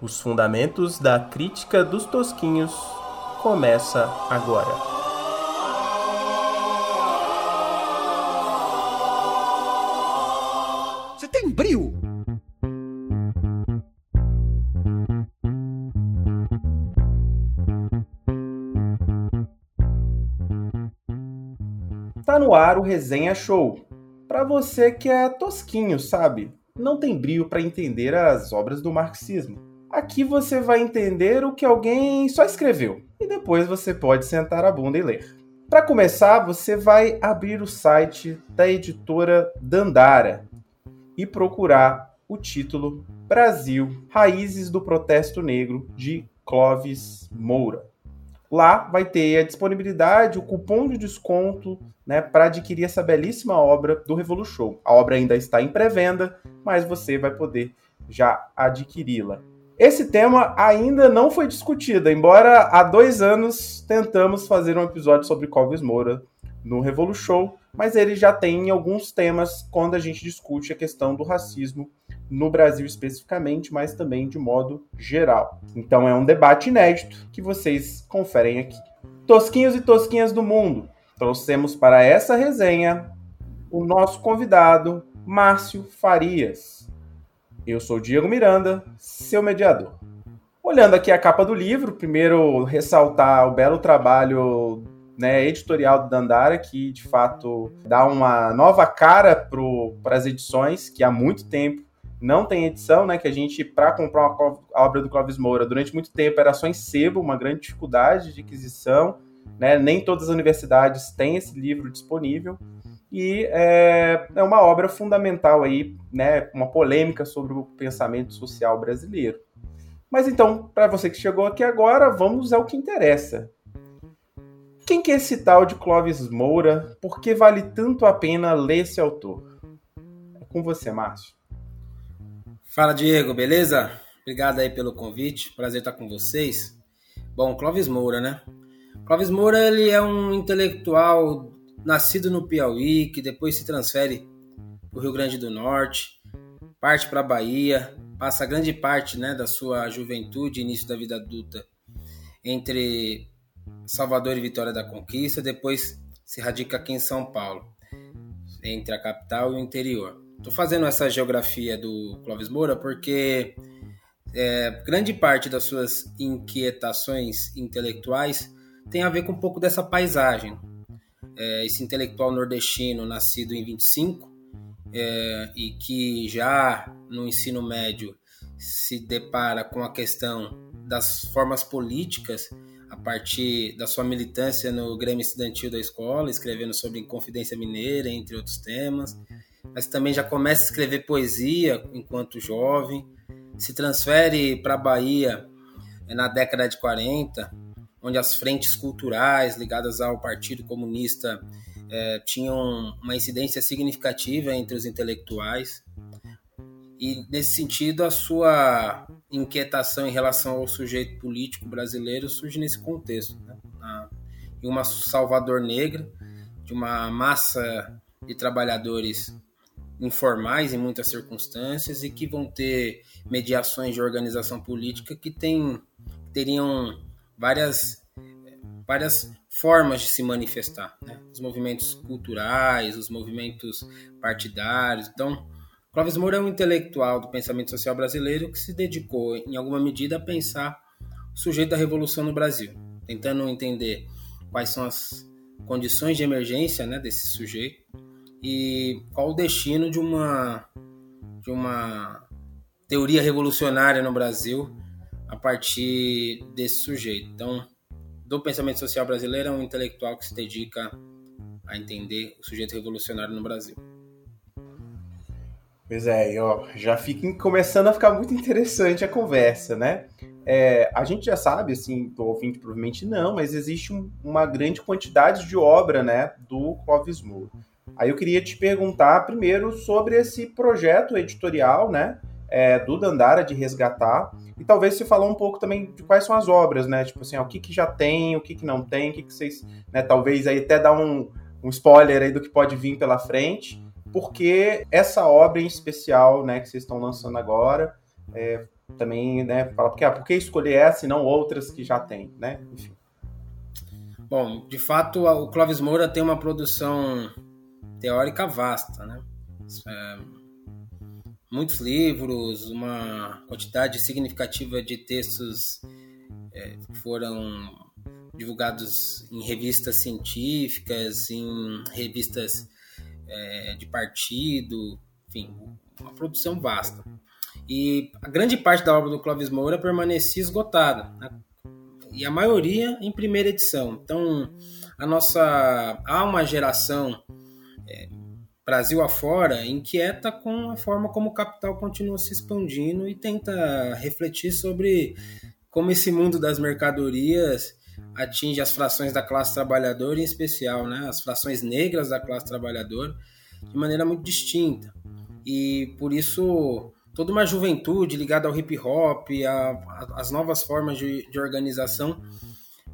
Os fundamentos da crítica dos tosquinhos começa agora. Você tem brio? Tá no ar o Resenha Show. Para você que é tosquinho, sabe? Não tem brio para entender as obras do marxismo. Aqui você vai entender o que alguém só escreveu e depois você pode sentar a bunda e ler. Para começar, você vai abrir o site da editora Dandara e procurar o título Brasil Raízes do Protesto Negro de Clovis Moura. Lá vai ter a disponibilidade, o cupom de desconto né, para adquirir essa belíssima obra do Revolution. A obra ainda está em pré-venda, mas você vai poder já adquiri-la. Esse tema ainda não foi discutido, embora há dois anos tentamos fazer um episódio sobre Clóvis Moura no Revolution, mas ele já tem alguns temas quando a gente discute a questão do racismo no Brasil especificamente, mas também de modo geral. Então é um debate inédito que vocês conferem aqui. Tosquinhos e tosquinhas do mundo, trouxemos para essa resenha o nosso convidado, Márcio Farias. Eu sou Diego Miranda, seu mediador. Olhando aqui a capa do livro, primeiro ressaltar o belo trabalho né, editorial do Dandara, que de fato dá uma nova cara para as edições, que há muito tempo não tem edição, né? Que a gente, para comprar uma obra do Clóvis Moura, durante muito tempo era só em sebo, uma grande dificuldade de aquisição. Né? Nem todas as universidades têm esse livro disponível e é, é uma obra fundamental aí, né, uma polêmica sobre o pensamento social brasileiro. Mas então, para você que chegou aqui agora, vamos ao que interessa. Quem que é esse tal de Clóvis Moura? Por que vale tanto a pena ler esse autor? É com você, Márcio. Fala, Diego, beleza? Obrigado aí pelo convite, prazer estar com vocês. Bom, Clóvis Moura, né? Clóvis Moura, ele é um intelectual nascido no Piauí, que depois se transfere para o Rio Grande do Norte, parte para a Bahia, passa grande parte né, da sua juventude, início da vida adulta, entre Salvador e Vitória da Conquista, depois se radica aqui em São Paulo, entre a capital e o interior. Estou fazendo essa geografia do Clóvis Moura porque é, grande parte das suas inquietações intelectuais tem a ver com um pouco dessa paisagem, é, esse intelectual nordestino nascido em 25 é, e que já no ensino médio se depara com a questão das formas políticas a partir da sua militância no Grêmio Estudantil da escola, escrevendo sobre Inconfidência Mineira, entre outros temas, mas também já começa a escrever poesia enquanto jovem, se transfere para a Bahia é, na década de 40, onde as frentes culturais ligadas ao Partido Comunista é, tinham uma incidência significativa entre os intelectuais. E, nesse sentido, a sua inquietação em relação ao sujeito político brasileiro surge nesse contexto. Né? Em uma Salvador negra, de uma massa de trabalhadores informais em muitas circunstâncias e que vão ter mediações de organização política que tem, teriam várias, várias formas de se manifestar, né? os movimentos culturais, os movimentos partidários. Então, Clóvis Moura é um intelectual do pensamento social brasileiro que se dedicou, em alguma medida, a pensar o sujeito da revolução no Brasil, tentando entender quais são as condições de emergência né, desse sujeito e qual o destino de uma de uma teoria revolucionária no Brasil a partir desse sujeito. Então, do pensamento social brasileiro é um intelectual que se dedica a entender o sujeito revolucionário no Brasil. Pois é, ó, já fica começando a ficar muito interessante a conversa, né? É, a gente já sabe, assim, do ouvinte provavelmente não, mas existe um, uma grande quantidade de obra, né, do Clóvis Moura. Aí eu queria te perguntar primeiro sobre esse projeto editorial, né, é, do Dandara de resgatar e talvez você falar um pouco também de quais são as obras, né? Tipo assim, ó, o que, que já tem, o que, que não tem, o que, que vocês, né? Talvez aí até dar um, um spoiler aí do que pode vir pela frente, porque essa obra em especial, né, que vocês estão lançando agora, é, também, né, fala porque, ah, por que escolher essa e não outras que já tem, né? Enfim. Bom, de fato, o Clóvis Moura tem uma produção teórica vasta, né? É, muitos livros, uma quantidade significativa de textos é, foram divulgados em revistas científicas, em revistas é, de partido, enfim, uma produção vasta. E a grande parte da obra do Clóvis Moura permanecia esgotada, né? e a maioria em primeira edição. Então, a nossa há uma geração é, Brasil afora inquieta com a forma como o capital continua se expandindo e tenta refletir sobre como esse mundo das mercadorias atinge as frações da classe trabalhadora, em especial né, as frações negras da classe trabalhadora, de maneira muito distinta. E por isso toda uma juventude ligada ao hip hop, às novas formas de, de, organização,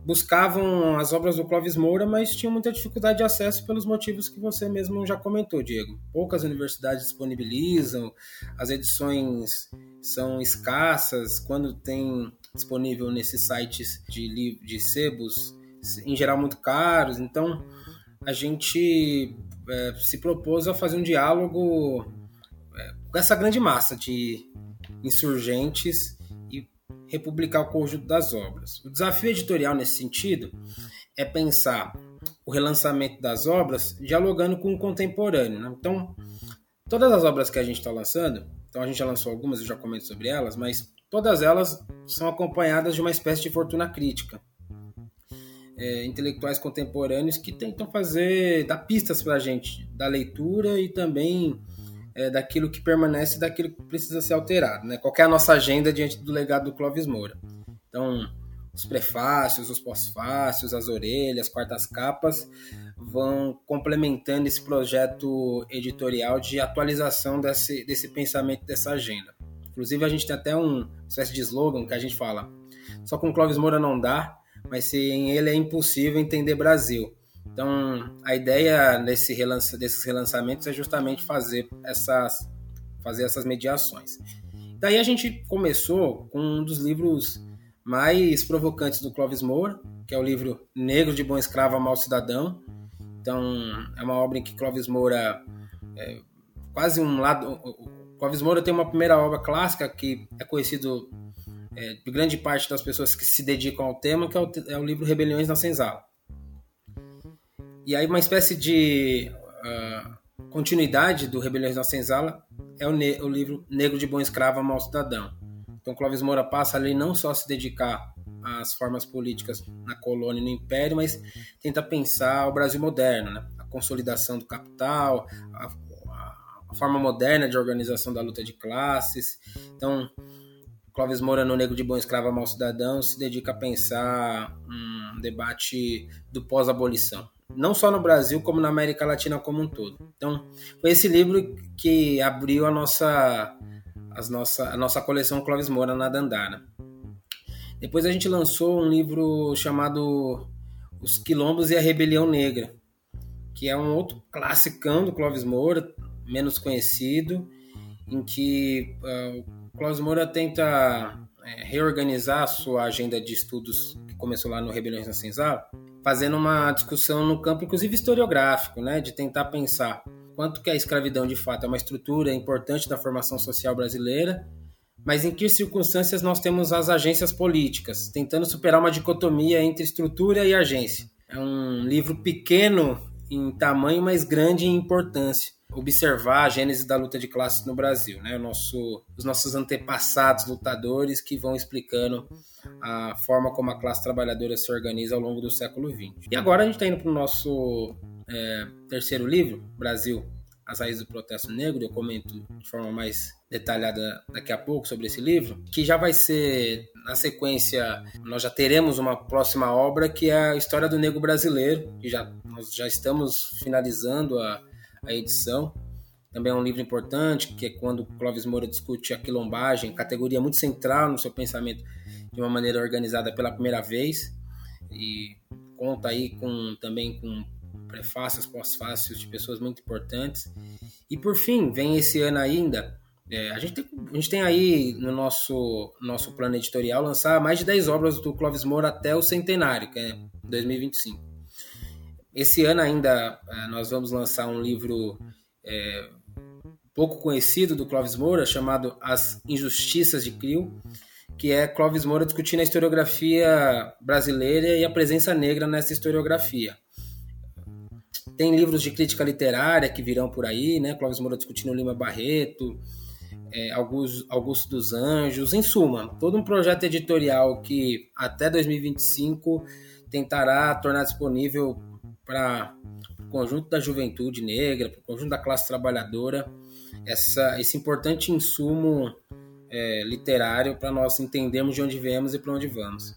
buscavam as obras do Clóvis Moura, mas tinham muita dificuldade de acesso pelos motivos que você mesmo já comentou, Diego. Poucas universidades disponibilizam, as edições são escassas, quando tem disponível nesses sites de, de sebos, em geral muito caros. Então, a gente é, se propôs a fazer um diálogo é, com essa grande massa de insurgentes republicar o conjunto das obras. O desafio editorial nesse sentido é pensar o relançamento das obras dialogando com o contemporâneo. Né? Então, todas as obras que a gente está lançando, então a gente já lançou algumas, eu já comento sobre elas, mas Todas elas são acompanhadas de uma espécie de fortuna crítica. É, intelectuais contemporâneos que tentam fazer, dar pistas para a gente da leitura e também é, daquilo que permanece daquilo que precisa ser alterado. Né? Qual é a nossa agenda diante do legado do Clóvis Moura? Então, os prefácios, os pós-fácios, as orelhas, quartas capas vão complementando esse projeto editorial de atualização desse, desse pensamento, dessa agenda. Inclusive, a gente tem até um espécie de slogan que a gente fala: só com Clóvis Moura não dá, mas sem ele é impossível entender Brasil. Então, a ideia desse relança, desses relançamentos é justamente fazer essas, fazer essas mediações. Daí a gente começou com um dos livros mais provocantes do Clóvis Moura, que é o livro Negro de Bom Escravo a Mal Cidadão. Então, é uma obra em que Clóvis Moura é quase um lado Clóvis Moura tem uma primeira obra clássica que é conhecido é, de grande parte das pessoas que se dedicam ao tema, que é o, é o livro Rebeliões na Senzala. E aí uma espécie de uh, continuidade do Rebeliões na Senzala é o, o, livro Negro de Bom Escravo a Mau Cidadão. Então Clóvis Moura passa ali não só a se dedicar às formas políticas na colônia e no império, mas tenta pensar o Brasil moderno, né? a consolidação do capital, a, a forma moderna de organização da luta de classes. Então, Clóvis Moura, no Negro de Bom Escravo a Mal Cidadão, se dedica a pensar um debate do pós-abolição. Não só no Brasil, como na América Latina como um todo. Então, foi esse livro que abriu a nossa, as nossa, a nossa coleção Clóvis Moura na Dandara. Depois a gente lançou um livro chamado Os Quilombos e a Rebelião Negra, que é um outro classicão do Clóvis Moura, menos conhecido, em que uh, o Klaus Moura tenta é, reorganizar a sua agenda de estudos que começou lá no Rebeliões na Senzala, fazendo uma discussão no campo, inclusive historiográfico, né, de tentar pensar quanto que a escravidão de fato é uma estrutura importante da formação social brasileira, mas em que circunstâncias nós temos as agências políticas, tentando superar uma dicotomia entre estrutura e agência. É um livro pequeno em tamanho, mas grande em importância observar a gênese da luta de classes no Brasil, né? Nosso, os nossos antepassados lutadores que vão explicando a forma como a classe trabalhadora se organiza ao longo do século XX. E agora a gente está indo para o nosso é, terceiro livro, Brasil, as raízes do protesto negro. Eu comento de forma mais detalhada daqui a pouco sobre esse livro, que já vai ser na sequência. Nós já teremos uma próxima obra que é a história do negro brasileiro, que já nós já estamos finalizando a a edição. Também é um livro importante, que é quando Clóvis Moura discute a quilombagem, categoria muito central no seu pensamento de uma maneira organizada pela primeira vez. E conta aí com também com prefácios, pós-fácios de pessoas muito importantes. E por fim, vem esse ano ainda, É, a, gente tem, a gente tem aí no nosso, nosso plano editorial lançar mais de 10 obras do Clóvis Moura até o centenário, que é 2025. Esse ano ainda é, nós vamos lançar um livro é, pouco conhecido do Clóvis Moura, chamado As Injustiças de Crio, que é Clóvis Moura discutindo a historiografia brasileira e a presença negra nessa historiografia. Tem livros de crítica literária que virão por aí, né? Clóvis Moura discutindo Lima Barreto, é, Augusto, Augusto dos Anjos, em suma, todo um projeto editorial que até 2025 tentará tornar disponível para o conjunto da juventude negra, para o conjunto da classe trabalhadora, essa, esse importante insumo é, literário para nós entendermos de onde viemos e para onde vamos.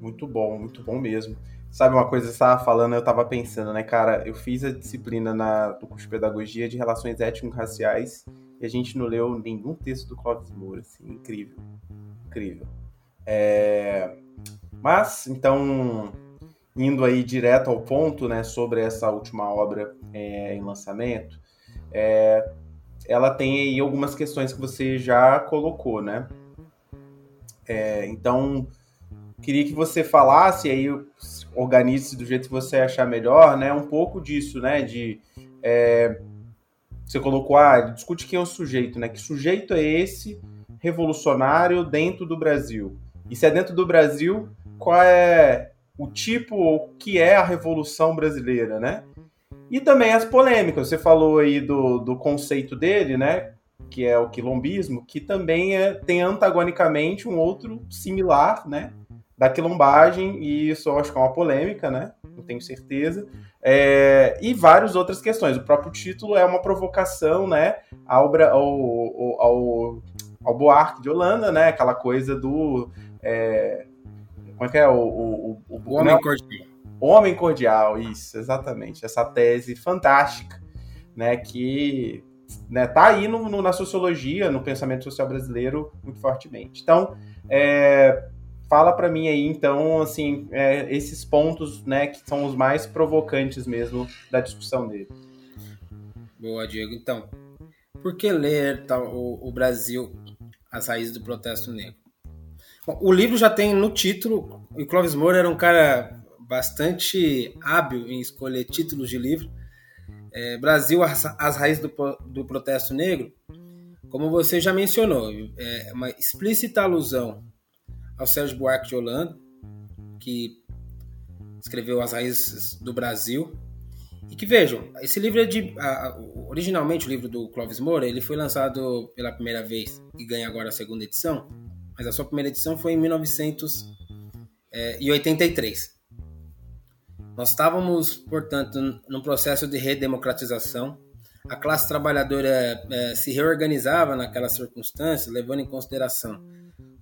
Muito bom, muito bom mesmo. Sabe uma coisa que você estava falando, eu estava pensando, né, cara? Eu fiz a disciplina na, do curso de Pedagogia de Relações Étnico-Raciais e a gente não leu nenhum texto do Clóvis Moura, assim, incrível. Incrível. É... Mas, então, indo aí direto ao ponto, né, sobre essa última obra é, em lançamento, é, ela tem aí algumas questões que você já colocou, né? É, então, queria que você falasse aí, organize do jeito que você achar melhor, né? Um pouco disso, né? De é, você colocou, ah, discute quem é o sujeito, né? Que sujeito é esse revolucionário dentro do Brasil? E se é dentro do Brasil, qual é o tipo, o que é a revolução brasileira, né? E também as polêmicas. Você falou aí do, do conceito dele, né? Que é o quilombismo, que também é, tem antagonicamente um outro similar, né? Da quilombagem, e isso eu acho que é uma polêmica, né? Não tenho certeza. É, e várias outras questões. O próprio título é uma provocação, né? Ao, ao, ao, ao Buarque de Holanda, né? Aquela coisa do. É, como é que é? O, o, o, o homem cordial. Homem cordial, isso, exatamente. Essa tese fantástica, né? Que né, tá aí no, no, na sociologia, no pensamento social brasileiro, muito fortemente. Então, é, fala para mim aí, então, assim, é, esses pontos, né, que são os mais provocantes mesmo da discussão dele. Boa, Diego. Então, por que ler tal, o, o Brasil, as raízes do protesto negro? O livro já tem no título, o Clóvis Moura era um cara bastante hábil em escolher títulos de livro. É, Brasil, as, as raízes do, do, protesto negro, como você já mencionou, é uma explícita alusão ao Sérgio Buarque de Holanda, que escreveu As Raízes do Brasil. E que vejam, esse livro é de. originalmente, o livro do Clóvis Moura ele foi lançado pela primeira vez e ganha agora a segunda edição, mas a sua primeira edição foi em 1983. Nós estávamos, portanto, num processo de redemocratização. A classe trabalhadora é, se reorganizava naquela circunstância, levando em consideração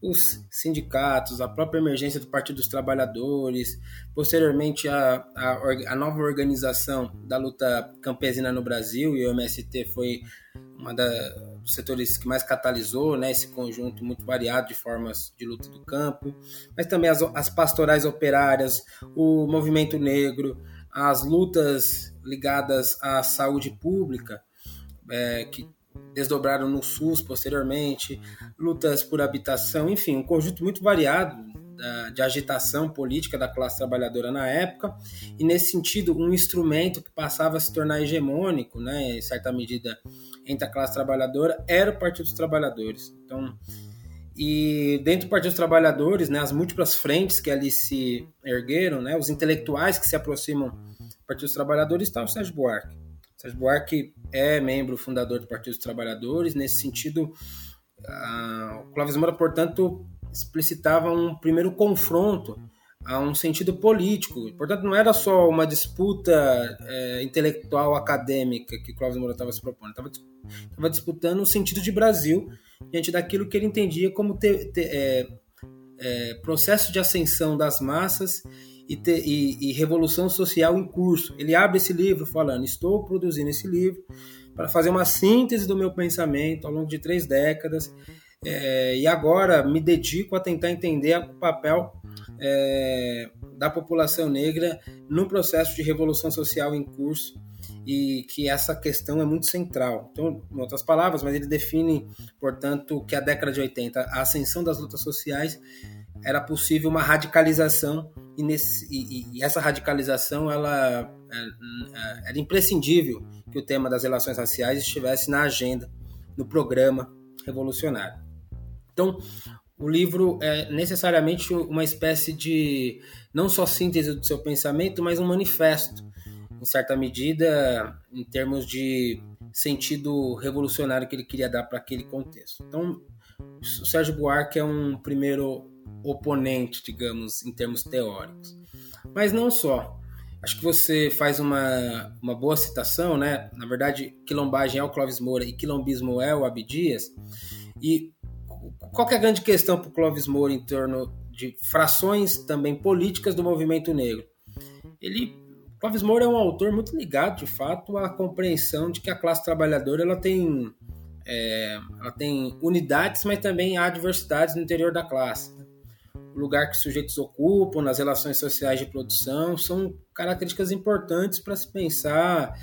os sindicatos, a própria emergência do Partido dos Trabalhadores, posteriormente a, a, a, nova organização da luta campesina no Brasil, e o MST foi uma dos setores que mais catalisou né, esse conjunto muito variado de formas de luta do campo, mas também as, as pastorais operárias, o movimento negro, as lutas ligadas à saúde pública, é, que desdobraram no SUS posteriormente, lutas por habitação, enfim, um conjunto muito variado de agitação política da classe trabalhadora na época, e nesse sentido, um instrumento que passava a se tornar hegemônico, né, em certa medida, entre a classe trabalhadora, era o Partido dos Trabalhadores. Então, e dentro do Partido dos Trabalhadores, né, as múltiplas frentes que ali se ergueram, né, os intelectuais que se aproximam do Partido dos Trabalhadores, está o Sérgio Buarque. Sérgio Buarque é membro fundador do Partido dos Trabalhadores. Nesse sentido, o Clóvis Moura, portanto, explicitava um primeiro confronto a um sentido político. Portanto, não era só uma disputa é, intelectual acadêmica que Clóvis Moura estava se propondo. Estava disputando o sentido de Brasil diante daquilo que ele entendia como é, é, processo de ascensão das massas e, e, e, revolução social em curso. Ele abre esse livro falando: estou produzindo esse livro para fazer uma síntese do meu pensamento ao longo de três décadas é, e agora me dedico a tentar entender o papel é, da população negra no processo de revolução social em curso e que essa questão é muito central. Então, em outras palavras, mas ele define, portanto, que a década de 80, a ascensão das lutas sociais, era possível uma radicalização e, nesse, e, e essa radicalização ela é, é, era imprescindível que o tema das relações raciais estivesse na agenda, no programa revolucionário. Então, o livro é necessariamente uma espécie de não só síntese do seu pensamento, mas um manifesto, em certa medida, em termos de sentido revolucionário que ele queria dar para aquele contexto. Então, o Sérgio Buarque é um primeiro oponente, digamos, em termos teóricos. Mas não só. Acho que você faz uma, uma boa citação, né? Na verdade, quilombagem é o Clóvis Moura e quilombismo é o Abdias. E qual é a grande questão para o Clóvis Moura em torno de frações também políticas do movimento negro? Ele, Clóvis Moura é um autor muito ligado, de fato, à compreensão de que a classe trabalhadora ela tem, é, ela tem unidades, mas também há diversidades no interior da classe. O lugar que os sujeitos ocupam nas relações sociais de produção são características importantes para se pensar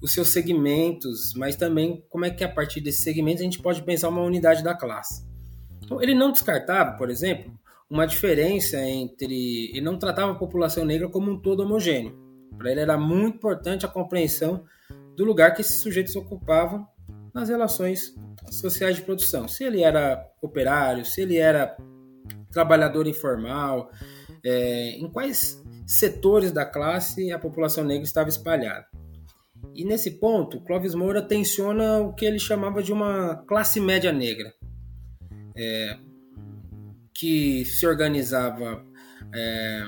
os seus segmentos, mas também como é que a partir desses segmentos a gente pode pensar uma unidade da classe. Então, ele não descartava, por exemplo, uma diferença entre. Ele não tratava a população negra como um todo homogêneo. Para ele era muito importante a compreensão do lugar que esses sujeitos ocupavam nas relações sociais de produção. Se ele era operário, se ele era trabalhador informal, é, em quais setores da classe a população negra estava espalhada. E nesse ponto, Clóvis Moura tensiona o que ele chamava de uma classe média negra é, que se organizava é,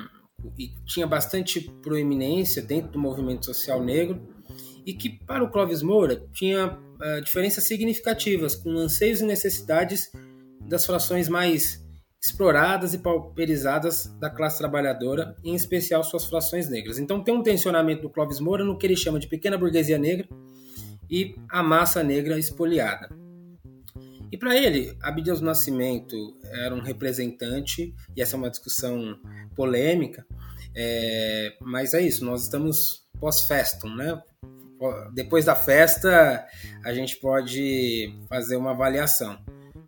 e tinha bastante proeminência dentro do movimento social negro e que para o Clóvis Moura tinha é, diferenças significativas com anseios e necessidades das frações mais exploradas e pauperizadas da classe trabalhadora, em especial suas frações negras. Então tem um tensionamento do Clóvis Moura no que ele chama de pequena burguesia negra e a massa negra espoliada. E para ele, Abdias do Nascimento era um representante, e essa é uma discussão polêmica, é, mas é isso, nós estamos pós-festum, né? Depois da festa, a gente pode fazer uma avaliação.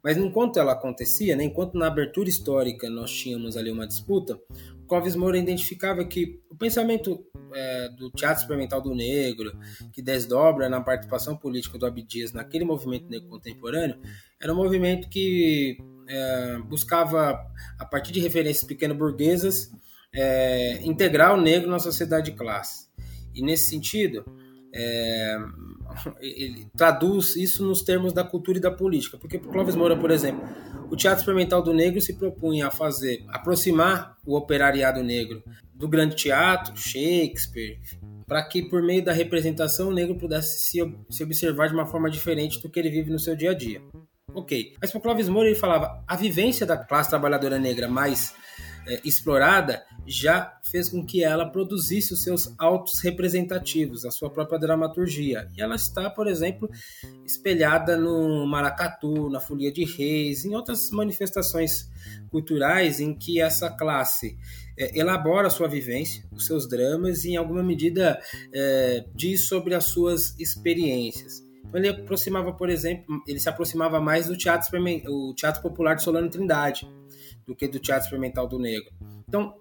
Mas enquanto ela acontecia, né, enquanto na abertura histórica nós tínhamos ali uma disputa, Clóvis Moura identificava que o pensamento é, do teatro experimental do negro, que desdobra na participação política do Abdias naquele movimento negro contemporâneo, era um movimento que é, buscava, a partir de referências pequeno-burguesas, é, integrar o negro na sociedade de classe. E nesse sentido, é, ele traduz isso nos termos da cultura e da política. Porque para Clóvis Moura, por exemplo, o teatro experimental do negro se propunha a fazer, aproximar o operariado negro do grande teatro, Shakespeare, para que por meio da representação o negro pudesse se, se observar de uma forma diferente do que ele vive no seu dia a dia. Ok. Mas para Clóvis Moura ele falava a vivência da classe trabalhadora negra mais é, explorada já fez com que ela produzisse os seus autos representativos, a sua própria dramaturgia. E ela está, por exemplo, espelhada no maracatu, na folia de reis, em outras manifestações culturais em que essa classe é, elabora a sua vivência, os seus dramas e, em alguma medida, é, diz sobre as suas experiências. Então, ele aproximava, por exemplo, ele se aproximava mais do teatro, o teatro popular de Solano Trindade, do que do teatro experimental do negro. Então,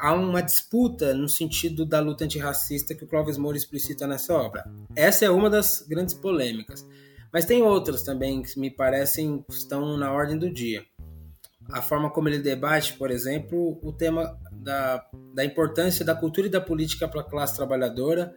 há uma disputa no sentido da luta antirracista que o Clóvis Moura explicita nessa obra. Essa é uma das grandes polêmicas. Mas tem outras também que me parecem estão na ordem do dia. A forma como ele debate, por exemplo, o tema da, da importância da cultura e da política para a classe trabalhadora,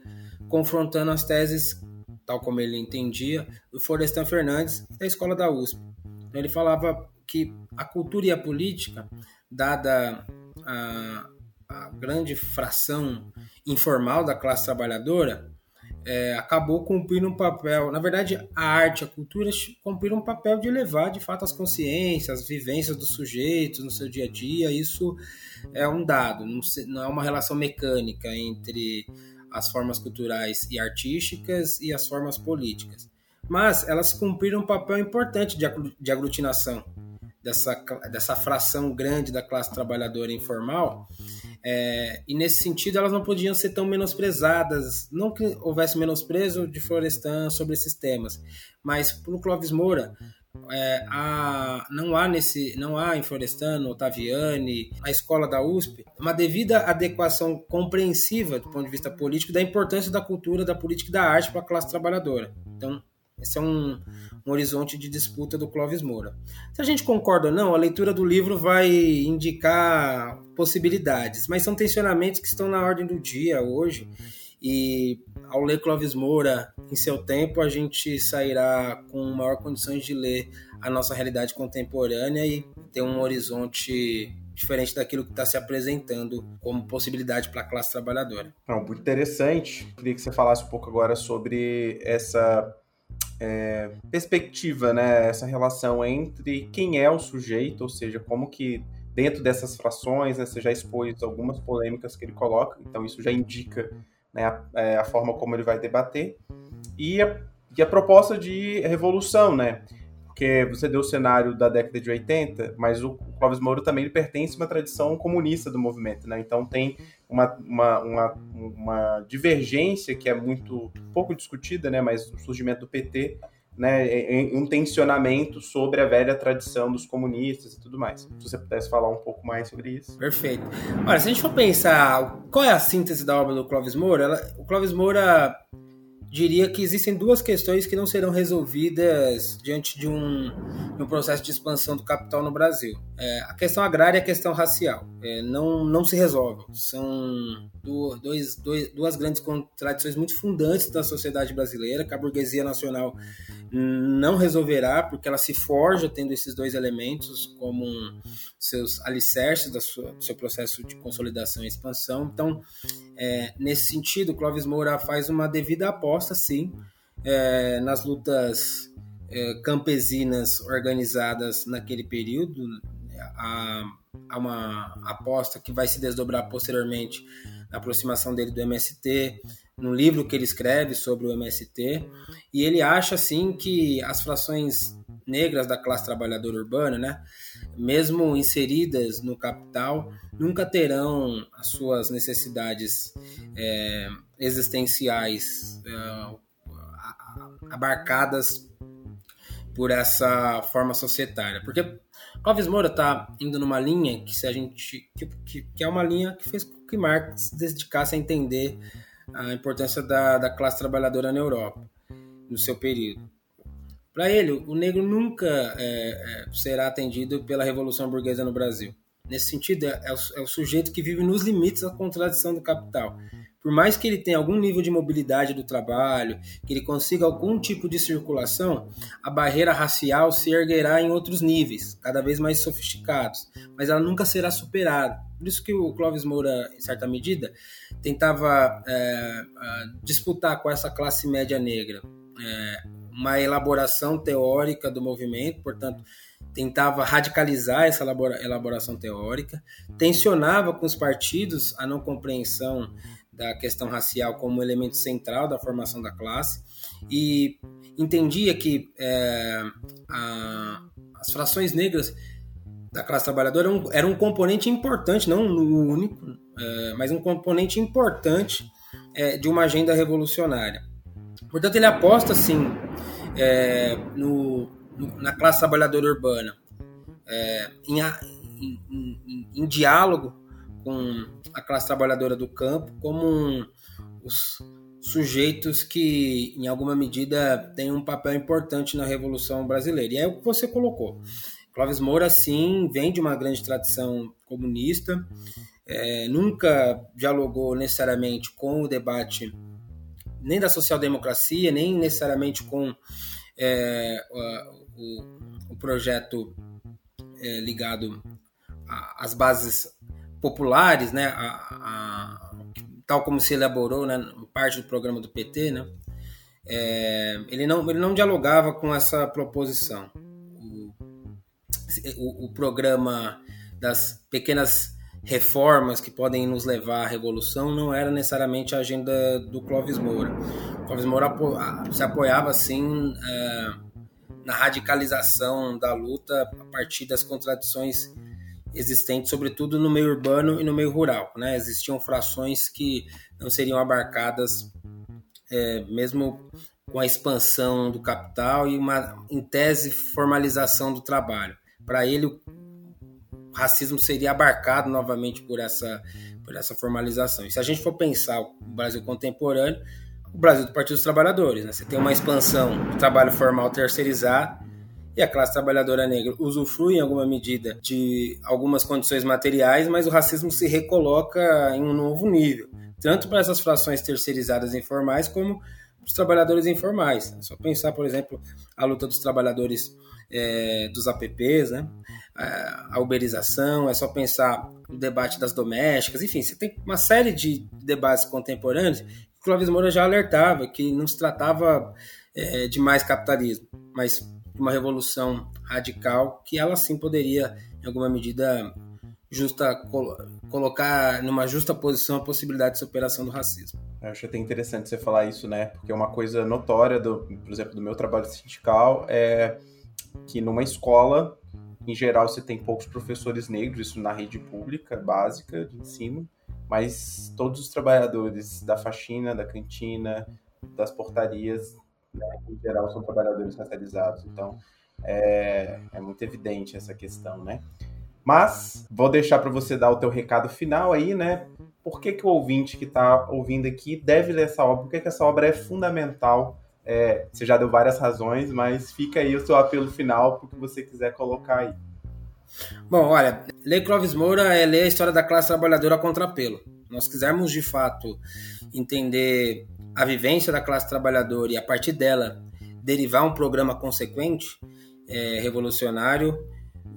confrontando as teses, tal como ele entendia, do Florestan Fernandes, da escola da USP. Então, ele falava que a cultura e a política, dada a, a grande fração informal da classe trabalhadora, é, acabou cumprindo um papel. Na verdade, a arte, a cultura cumpriram um papel de levar de fato as consciências, as vivências dos sujeitos no seu dia a dia. Isso é um dado, não, não é uma relação mecânica entre as formas culturais e artísticas e as formas políticas. Mas elas cumpriram um papel importante de aglutinação dessa, dessa fração grande da classe trabalhadora informal, É, e nesse sentido elas não podiam ser tão menosprezadas, não que houvesse menosprezo de Florestan sobre esses temas, mas para o Clóvis Moura é, não há nesse, não há em Florestano, Ottaviani, a escola da USP, uma devida adequação compreensiva do ponto de vista político da importância da cultura, da política e da arte para a classe trabalhadora. Então, esse é um, um, horizonte de disputa do Clóvis Moura. Se a gente concorda ou não, a leitura do livro vai indicar possibilidades, mas são tensionamentos que estão na ordem do dia hoje e ao ler Clóvis Moura em seu tempo, a gente sairá com maior condições de ler a nossa realidade contemporânea e ter um horizonte diferente daquilo que está se apresentando como possibilidade para a classe trabalhadora. Não, muito interessante. Queria que você falasse um pouco agora sobre essa é, perspectiva, né? Essa relação entre quem é o sujeito, ou seja, como que dentro dessas frações, né, você já expôs algumas polêmicas que ele coloca, então isso já indica né, a, é, a, forma como ele vai debater, e a, e a proposta de revolução, né? Porque você deu o cenário da década de 80, mas o Clóvis Moura também ele pertence a uma tradição comunista do movimento, né? Então tem uma, uma, uma, uma divergência que é muito pouco discutida, né? Mas o surgimento do PT né, um tensionamento sobre a velha tradição dos comunistas e tudo mais. Se você pudesse falar um pouco mais sobre isso. Perfeito. Olha, se a gente for pensar qual é a síntese da obra do Clóvis Moura, ela, o Clóvis Moura diria que existem duas questões que não serão resolvidas diante de um, de um processo de expansão do capital no Brasil. É, a questão agrária e a questão racial. É, não, não se resolvem. São dois, dois, duas grandes contradições muito fundantes da sociedade brasileira, que a burguesia nacional não resolverá, porque ela se forja tendo esses dois elementos como seus alicerces do seu processo de consolidação e expansão. Então, é, nesse sentido, Clóvis Moura faz uma devida aposta, sim, é, nas lutas é, campesinas organizadas naquele período. Há, há uma aposta que vai se desdobrar posteriormente na aproximação dele do MST, no livro que ele escreve sobre o MST, e ele acha assim que as frações negras da classe trabalhadora urbana, né, mesmo inseridas no capital, nunca terão as suas necessidades é, existenciais é, abarcadas por essa forma societária, porque Clóvis Moura está indo numa linha que se a gente que, que, que, é uma linha que fez com que Marx dedicasse a entender a importância da, da classe trabalhadora na Europa, no seu período. Para ele, o negro nunca é, é, será atendido pela Revolução Burguesa no Brasil. Nesse sentido, é, é, o, é o sujeito que vive nos limites da contradição do capital. Por mais que ele tenha algum nível de mobilidade do trabalho, que ele consiga algum tipo de circulação, a barreira racial se erguerá em outros níveis, cada vez mais sofisticados, mas ela nunca será superada. Por isso que o Clóvis Moura, em certa medida, tentava é, disputar com essa classe média negra é, uma elaboração teórica do movimento, portanto, tentava radicalizar essa elaboração teórica, tensionava com os partidos a não compreensão da questão racial como elemento central da formação da classe e entendia que é, a, as frações negras da classe trabalhadora era um, era um componente importante, não o único, é, mas um componente importante é, de uma agenda revolucionária. Portanto, ele aposta, sim, é, no, no, na classe trabalhadora urbana, é, em, em, em, em, diálogo com a classe trabalhadora do campo, como um, os sujeitos que, em alguma medida, têm um papel importante na Revolução Brasileira. E é o que você colocou. Clóvis Moura, sim, vem de uma grande tradição comunista, é, nunca dialogou necessariamente com o debate nem da social-democracia, nem necessariamente com é, o, o, projeto é, ligado às bases populares, né, a, a, tal como se elaborou né, parte do programa do PT, né, é, ele, não, ele não dialogava com essa proposição. O, o programa das pequenas reformas que podem nos levar à revolução não era necessariamente a agenda do Clóvis Moura. O Clóvis Moura se apoiava, assim, é, na radicalização da luta a partir das contradições existentes, sobretudo no meio urbano e no meio rural. Né? Existiam frações que não seriam abarcadas, é, mesmo com a expansão do capital e uma, em tese, formalização do trabalho. Para ele, o racismo seria abarcado novamente por essa, por essa formalização. E se a gente for pensar o Brasil contemporâneo, o Brasil do Partido dos Trabalhadores, né? você tem uma expansão do trabalho formal terceirizado e a classe trabalhadora negra usufrui em alguma medida de algumas condições materiais, mas o racismo se recoloca em um novo nível, tanto para essas frações terceirizadas informais como os trabalhadores informais. É só pensar, por exemplo, a luta dos trabalhadores é, dos APPs, né? a uberização, é só pensar o debate das domésticas, enfim, você tem uma série de debates contemporâneos que Clóvis Moura já alertava que não se tratava é, de mais capitalismo, mas uma revolução radical que ela sim poderia, em alguma medida, justa colocar numa justa posição a possibilidade de superação do racismo. Eu acho até interessante você falar isso, né? Porque uma coisa notória, do, por exemplo, do meu trabalho sindical é que numa escola, em geral, você tem poucos professores negros, isso na rede pública básica de ensino, mas todos os trabalhadores da faxina, da cantina, das portarias né, em geral são trabalhadores racializados. Então, é, é muito evidente essa questão, né? Mas vou deixar para você dar o teu recado final aí, né? Por que, que o ouvinte que está ouvindo aqui deve ler essa obra? Por que, que essa obra é fundamental? É, você já deu várias razões, mas fica aí o seu apelo final para o que você quiser colocar aí. Bom, olha, ler Clóvis Moura é ler a história da classe trabalhadora a contrapelo. Nós quisermos de fato entender a vivência da classe trabalhadora e a partir dela derivar um programa consequente, é, revolucionário,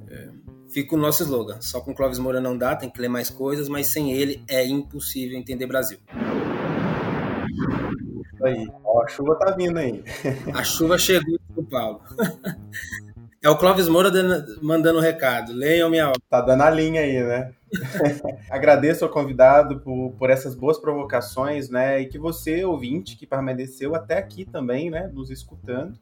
é, fica o nosso slogan. Só com Clóvis Moura não dá, tem que ler mais coisas, mas sem ele é impossível entender Brasil. Aí, ó, a chuva tá vindo aí. A chuva chegou em São Paulo. É o Clóvis Moura mandando um recado. Leiam minha obra. Tá dando a linha aí, né? Agradeço ao convidado por, por essas boas provocações, né? E que você, ouvinte, que permaneceu até aqui também, né? Nos escutando.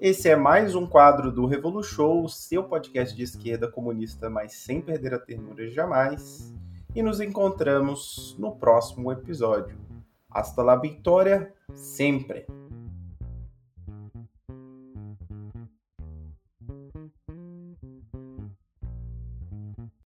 Esse é mais um quadro do Revolu Show, seu podcast de esquerda comunista, mas sem perder a ternura jamais. E nos encontramos no próximo episódio. Hasta la vitória, sempre!